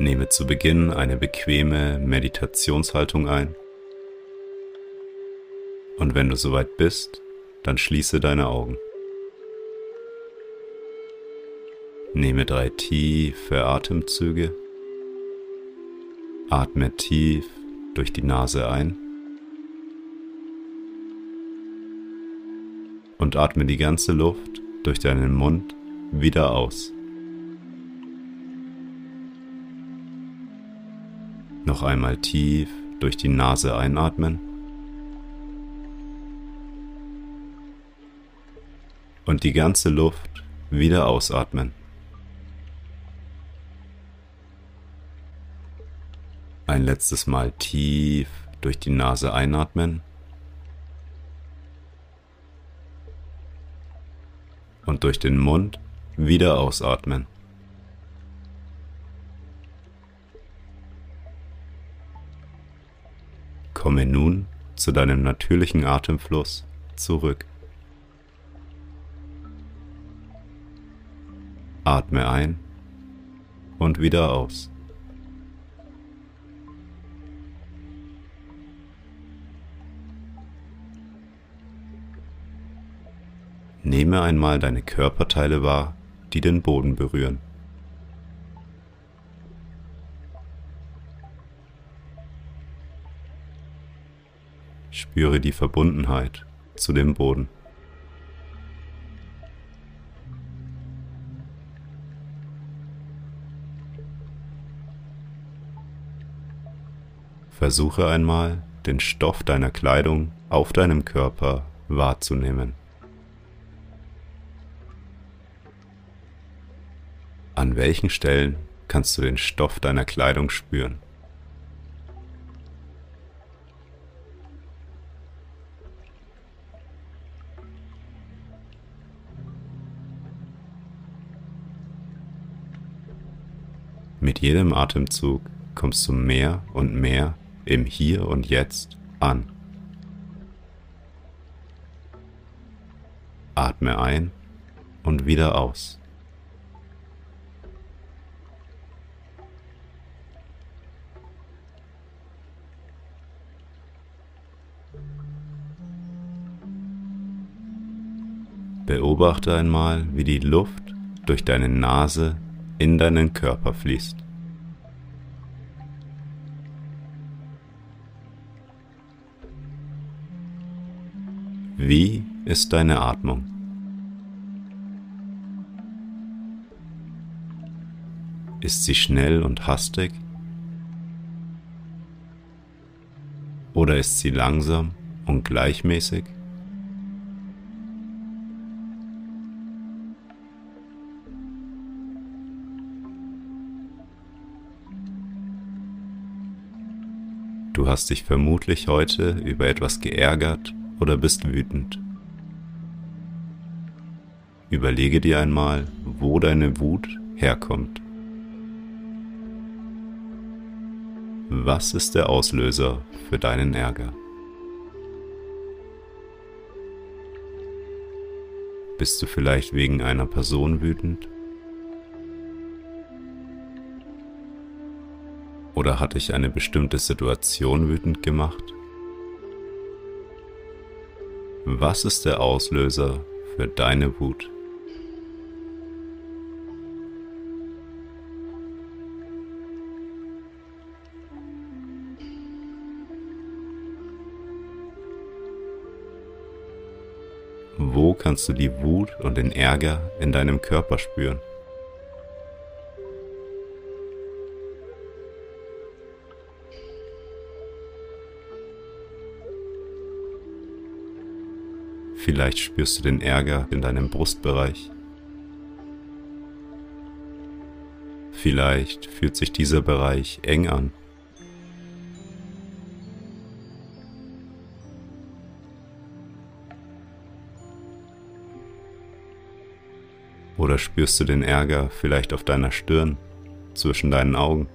Nehme zu Beginn eine bequeme Meditationshaltung ein. Und wenn du soweit bist, dann schließe deine Augen. Nehme drei tiefe Atemzüge. Atme tief durch die Nase ein. Und atme die ganze Luft durch deinen Mund wieder aus. Noch einmal tief durch die Nase einatmen. Und die ganze Luft wieder ausatmen. Ein letztes Mal tief durch die Nase einatmen. Und durch den Mund wieder ausatmen. Nun zu deinem natürlichen Atemfluss zurück. Atme ein und wieder aus. Nehme einmal deine Körperteile wahr, die den Boden berühren. Spüre die Verbundenheit zu dem Boden. Versuche einmal, den Stoff deiner Kleidung auf deinem Körper wahrzunehmen. An welchen Stellen kannst du den Stoff deiner Kleidung spüren? Jedem Atemzug kommst du mehr und mehr im Hier und Jetzt an. Atme ein und wieder aus. Beobachte einmal, wie die Luft durch deine Nase in deinen Körper fließt. Wie ist deine Atmung? Ist sie schnell und hastig? Oder ist sie langsam und gleichmäßig? Du hast dich vermutlich heute über etwas geärgert oder bist wütend. Überlege dir einmal, wo deine Wut herkommt. Was ist der Auslöser für deinen Ärger? Bist du vielleicht wegen einer Person wütend? Oder hat dich eine bestimmte Situation wütend gemacht? Was ist der Auslöser für deine Wut? Wo kannst du die Wut und den Ärger in deinem Körper spüren? Vielleicht spürst du den Ärger in deinem Brustbereich. Vielleicht fühlt sich dieser Bereich eng an. Oder spürst du den Ärger vielleicht auf deiner Stirn, zwischen deinen Augen?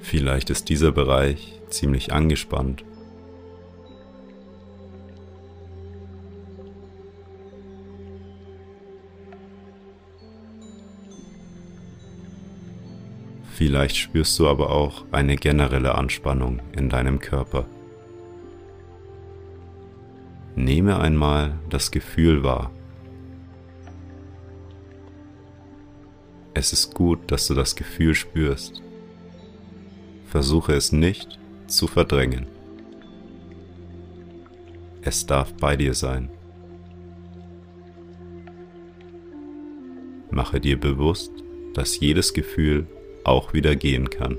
Vielleicht ist dieser Bereich ziemlich angespannt. Vielleicht spürst du aber auch eine generelle Anspannung in deinem Körper. Nehme einmal das Gefühl wahr. Es ist gut, dass du das Gefühl spürst. Versuche es nicht zu verdrängen. Es darf bei dir sein. Mache dir bewusst, dass jedes Gefühl auch wieder gehen kann.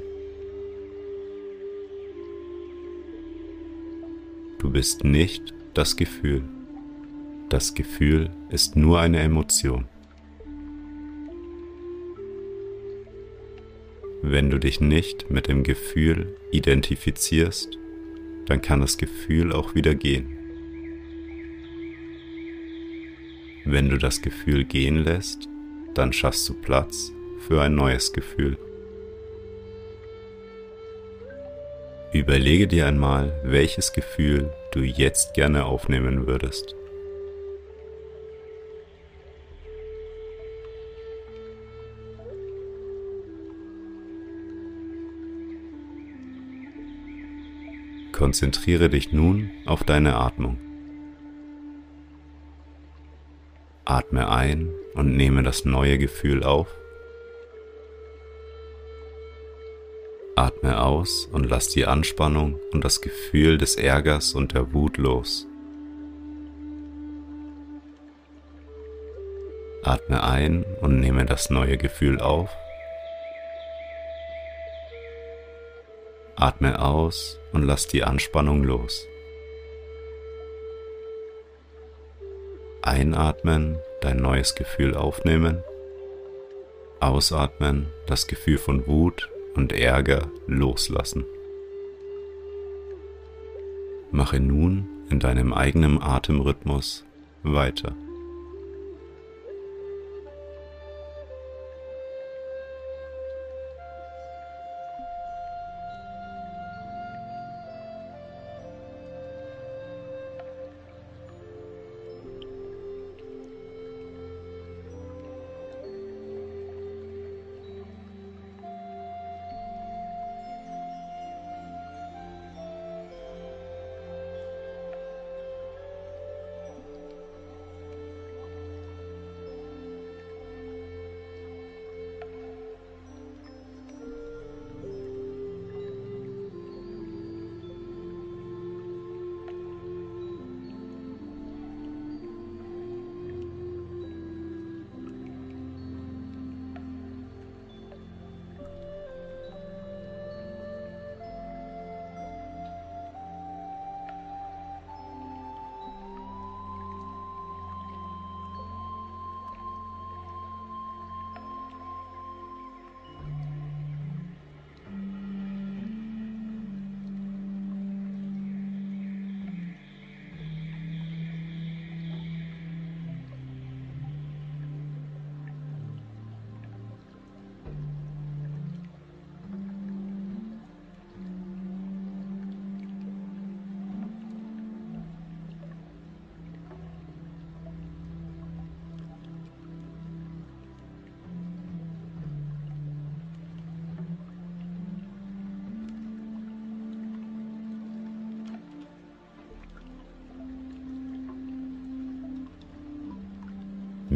Du bist nicht das Gefühl. Das Gefühl ist nur eine Emotion. Wenn du dich nicht mit dem Gefühl identifizierst, dann kann das Gefühl auch wieder gehen. Wenn du das Gefühl gehen lässt, dann schaffst du Platz für ein neues Gefühl. Überlege dir einmal, welches Gefühl du jetzt gerne aufnehmen würdest. Konzentriere dich nun auf deine Atmung. Atme ein und nehme das neue Gefühl auf. Aus und lass die Anspannung und das Gefühl des Ärgers und der Wut los. Atme ein und nehme das neue Gefühl auf. Atme aus und lass die Anspannung los. Einatmen, dein neues Gefühl aufnehmen. Ausatmen, das Gefühl von Wut und Ärger loslassen. Mache nun in deinem eigenen Atemrhythmus weiter.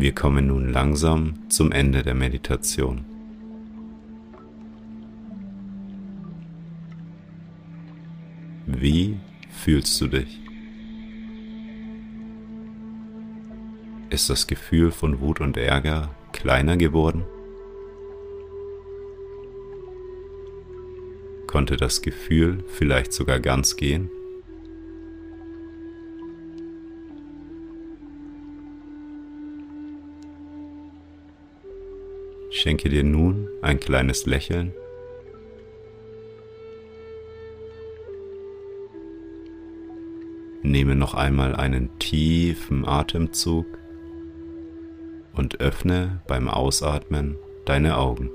Wir kommen nun langsam zum Ende der Meditation. Wie fühlst du dich? Ist das Gefühl von Wut und Ärger kleiner geworden? Konnte das Gefühl vielleicht sogar ganz gehen? Schenke dir nun ein kleines Lächeln. Nehme noch einmal einen tiefen Atemzug und öffne beim Ausatmen deine Augen.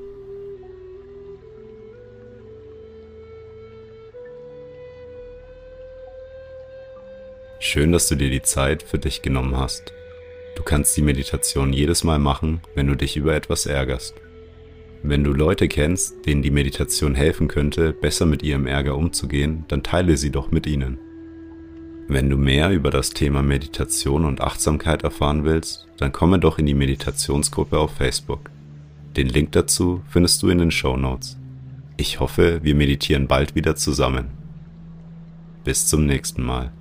Schön, dass du dir die Zeit für dich genommen hast. Du kannst die Meditation jedes Mal machen, wenn du dich über etwas ärgerst. Wenn du Leute kennst, denen die Meditation helfen könnte, besser mit ihrem Ärger umzugehen, dann teile sie doch mit ihnen. Wenn du mehr über das Thema Meditation und Achtsamkeit erfahren willst, dann komme doch in die Meditationsgruppe auf Facebook. Den Link dazu findest du in den Show Notes. Ich hoffe, wir meditieren bald wieder zusammen. Bis zum nächsten Mal.